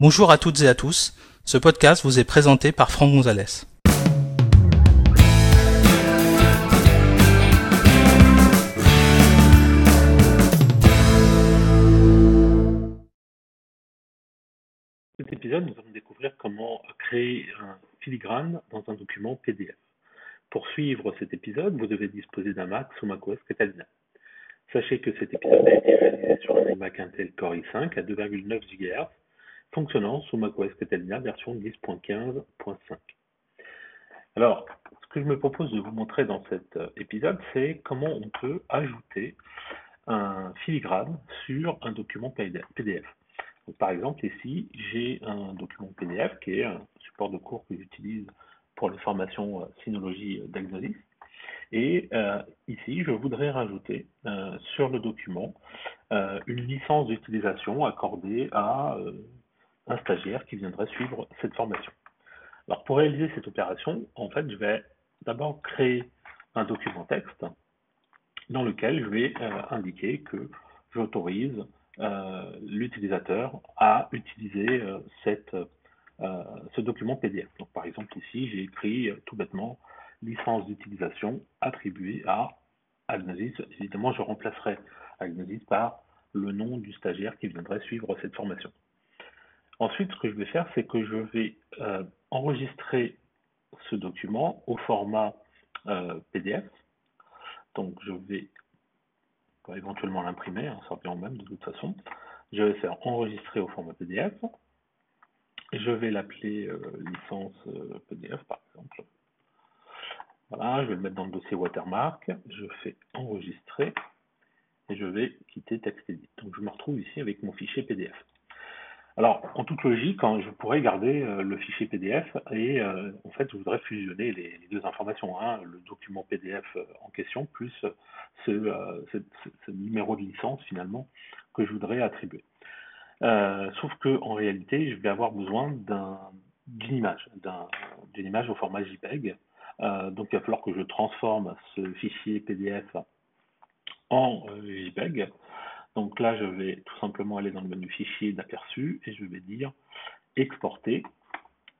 Bonjour à toutes et à tous, ce podcast vous est présenté par Franck Gonzalez. Cet épisode, nous allons découvrir comment créer un filigrane dans un document PDF. Pour suivre cet épisode, vous devez disposer d'un Mac ou macOS Catalina. Sachez que cet épisode a été réalisé sur un Mac Intel Core i5 à 2,9 GHz, fonctionnant sous macOS Catalina version 10.15.5. Alors, ce que je me propose de vous montrer dans cet euh, épisode, c'est comment on peut ajouter un filigrane sur un document PDF. par exemple, ici, j'ai un document PDF qui est un support de cours que j'utilise pour les formations euh, Synologie d'Axolis. Et euh, ici, je voudrais rajouter sur le document une licence d'utilisation accordée à un stagiaire qui viendrait suivre cette formation. Alors pour réaliser cette opération, en fait, je vais d'abord créer un document texte dans lequel je vais indiquer que j'autorise l'utilisateur à utiliser cette, ce document PDF. Par exemple ici, j'ai écrit tout bêtement licence d'utilisation attribuée à Agnosis. Évidemment, je remplacerai Agnosis par le nom du stagiaire qui viendrait suivre cette formation. Ensuite, ce que je vais faire, c'est que je vais euh, enregistrer ce document au format euh, PDF. Donc, je vais éventuellement l'imprimer, hein, ça revient même de toute façon. Je vais faire enregistrer au format PDF. Je vais l'appeler euh, licence PDF, par exemple. Voilà, je vais le mettre dans le dossier watermark, je fais enregistrer et je vais quitter TextEdit. Donc je me retrouve ici avec mon fichier PDF. Alors, en toute logique, hein, je pourrais garder euh, le fichier PDF et euh, en fait, je voudrais fusionner les, deux informations, hein, le document PDF euh, en question plus ce, numéro de licence finalement que je voudrais attribuer. sauf que en réalité, je vais avoir besoin d'une image, d'une image au format JPEG donc il va falloir que je transforme ce fichier PDF en JPEG. Donc là, je vais tout simplement aller dans le menu fichier d'aperçu et je vais dire exporter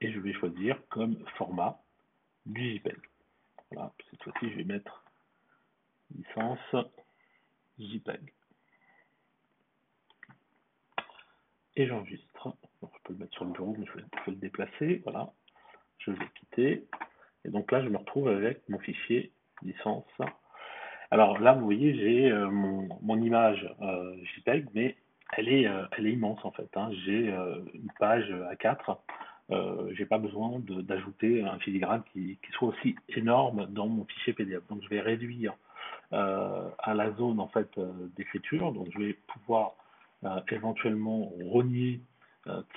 et je vais choisir comme format du JPEG. Voilà, cette fois-ci, je vais mettre licence JPEG. Et j'enregistre. Je peux le mettre sur le bureau, mais je vais le déplacer. Voilà. Je vais quitter. Et donc là, je me retrouve avec mon fichier licence. Alors là, vous voyez, j'ai euh, mon, image euh, JPEG, mais elle est, euh, elle est immense en fait. Hein. J'ai une page A4. Je n'ai pas besoin d'ajouter un filigrane qui, soit aussi énorme dans mon fichier PDF. Donc je vais réduire à la zone en fait d'écriture. Donc je vais pouvoir éventuellement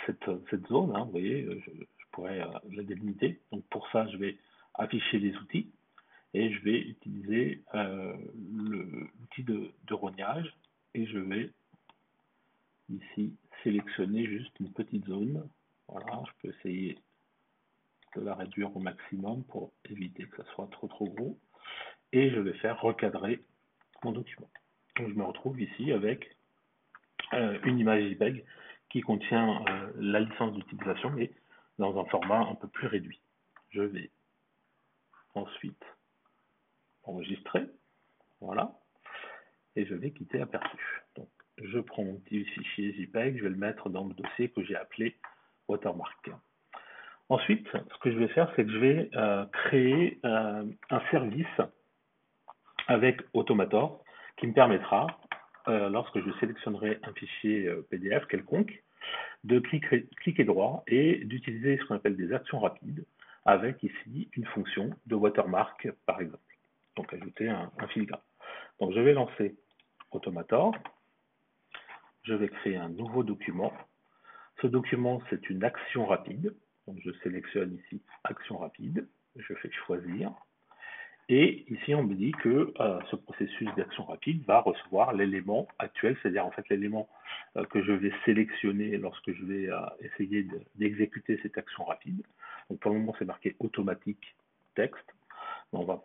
cette, cette, zone. Hein. Vous voyez, je, je pourrais la délimiter. Donc pour ça, je vais afficher les outils et je vais utiliser euh, l'outil de, rognage et je vais ici sélectionner juste une petite zone. Voilà, je peux essayer de la réduire au maximum pour éviter que ça soit trop trop gros. Et je vais faire recadrer mon document. Donc je me retrouve ici avec euh, une image JPEG qui contient euh, la licence d'utilisation mais dans un format un peu plus réduit. Je vais ensuite enregistrer. Voilà. Et je vais quitter Aperçu. Donc, je prends mon petit fichier JPEG, je vais le mettre dans le dossier que j'ai appelé Watermark. Ensuite, ce que je vais faire, c'est que je vais euh, créer euh, un service avec Automator qui me permettra, euh, lorsque je sélectionnerai un fichier PDF quelconque, de cliquer droit et d'utiliser ce qu'on appelle des actions rapides avec ici une fonction de watermark par exemple. Donc ajouter un, filigrane. Donc je vais lancer Automator. Je vais créer un nouveau document. Ce document, c'est une action rapide. Donc je sélectionne ici action rapide. Je fais choisir. Et ici, on me dit que euh, ce processus d'action rapide va recevoir l'élément actuel, c'est-à-dire en fait l'élément euh, que je vais sélectionner lorsque je vais euh, essayer d'exécuter cette action rapide. Donc pour le moment, c'est marqué automatique texte. On va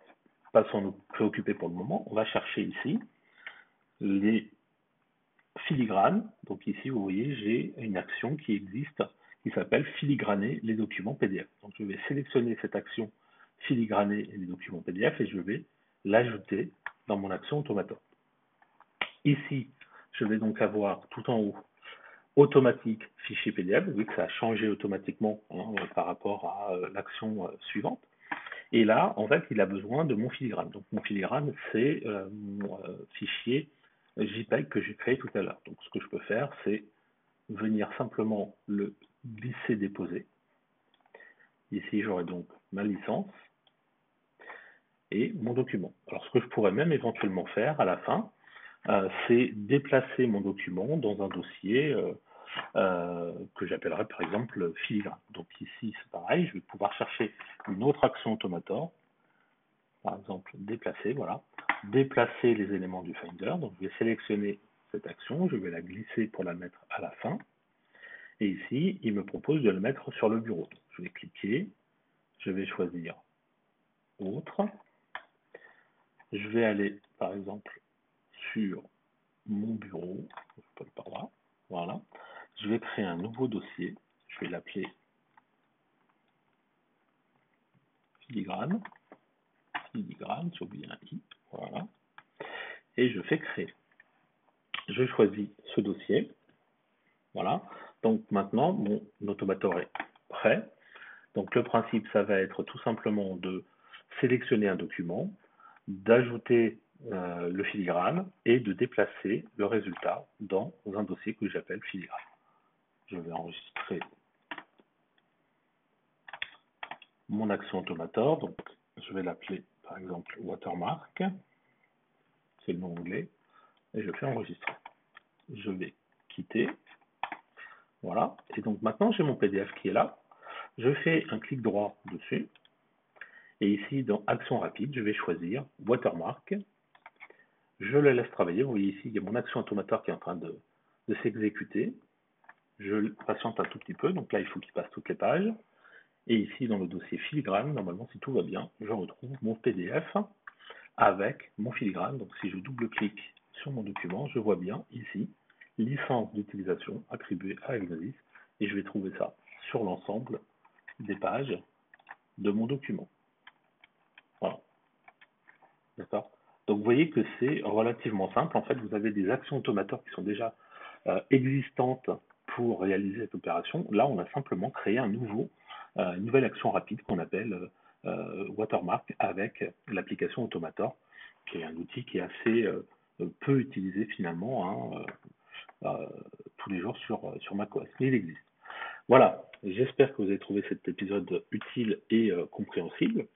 pas s'en préoccuper pour le moment. On va chercher ici les filigranes. Donc ici, vous voyez, j'ai une action qui existe qui s'appelle filigraner les documents PDF. Donc je vais sélectionner cette action filigraner les documents PDF et je vais l'ajouter dans mon action Automator. Ici, je vais donc avoir tout en haut automatique fichier PDF, vu que ça a changé automatiquement hein, par rapport à euh, l'action euh, suivante. Et là, en fait, il a besoin de mon filigrane. Donc mon filigrane, c'est euh, mon fichier JPEG que j'ai créé tout à l'heure. Donc ce que je peux faire, c'est venir simplement le glisser-déposer. Ici, j'aurai donc ma licence et mon document. Alors ce que je pourrais même éventuellement faire à la fin, euh, c'est déplacer mon document dans un dossier euh, euh, que j'appellerai par exemple filigrane. Donc ici, c'est pareil, je vais pouvoir chercher une autre action automator, par exemple déplacer, voilà, déplacer les éléments du Finder. Donc je vais sélectionner cette action, je vais la glisser pour la mettre à la fin. Et ici, il me propose de le mettre sur le bureau. je vais cliquer, je vais choisir autre. Je vais aller, par exemple, sur mon bureau, je par là, voilà. Je vais créer un nouveau dossier, je vais l'appeler filigrane, filigrane, j'ai oublié un i, voilà. Et je fais créer. Je choisis ce dossier, voilà. Donc maintenant, mon automator est prêt. Donc le principe, ça va être tout simplement de sélectionner un document, d'ajouter euh, le filigrane et de déplacer le résultat dans un dossier que j'appelle filigrane. Je vais enregistrer mon action automator, donc je vais l'appeler par exemple watermark, c'est le nom anglais, et je fais enregistrer. Je vais quitter, voilà, et donc maintenant j'ai mon PDF qui est là, je fais un clic droit dessus, et ici, dans Action rapide, je vais choisir Watermark. Je le laisse travailler. Vous voyez ici, il y a mon action automateur qui est en train de, s'exécuter. Je patiente un tout petit peu. Donc là, il faut qu'il passe toutes les pages. Et ici, dans le dossier filigrane, normalement, si tout va bien, je retrouve mon PDF avec mon filigrane. Donc si je double-clique sur mon document, je vois bien ici licence d'utilisation attribuée à Agnosis et je vais trouver ça sur l'ensemble des pages de mon document. Voilà. D'accord? Donc vous voyez que c'est relativement simple. En fait, vous avez des actions automateurs qui sont déjà euh, existantes pour réaliser cette opération. Là, on a simplement créé euh, une nouvelle action rapide qu'on appelle euh, Watermark avec l'application Automator, qui est un outil qui est assez peu utilisé finalement hein, tous les jours sur, sur macOS, mais il existe. Voilà, j'espère que vous avez trouvé cet épisode utile et compréhensible.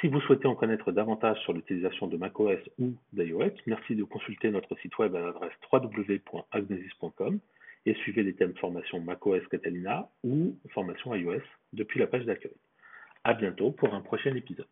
Si vous souhaitez en connaître davantage sur l'utilisation de macOS ou d'iOS, merci de consulter notre site web à l'adresse www.agnesis.com et suivez les thèmes formation macOS Catalina ou formation iOS depuis la page d'accueil. À bientôt pour un prochain épisode.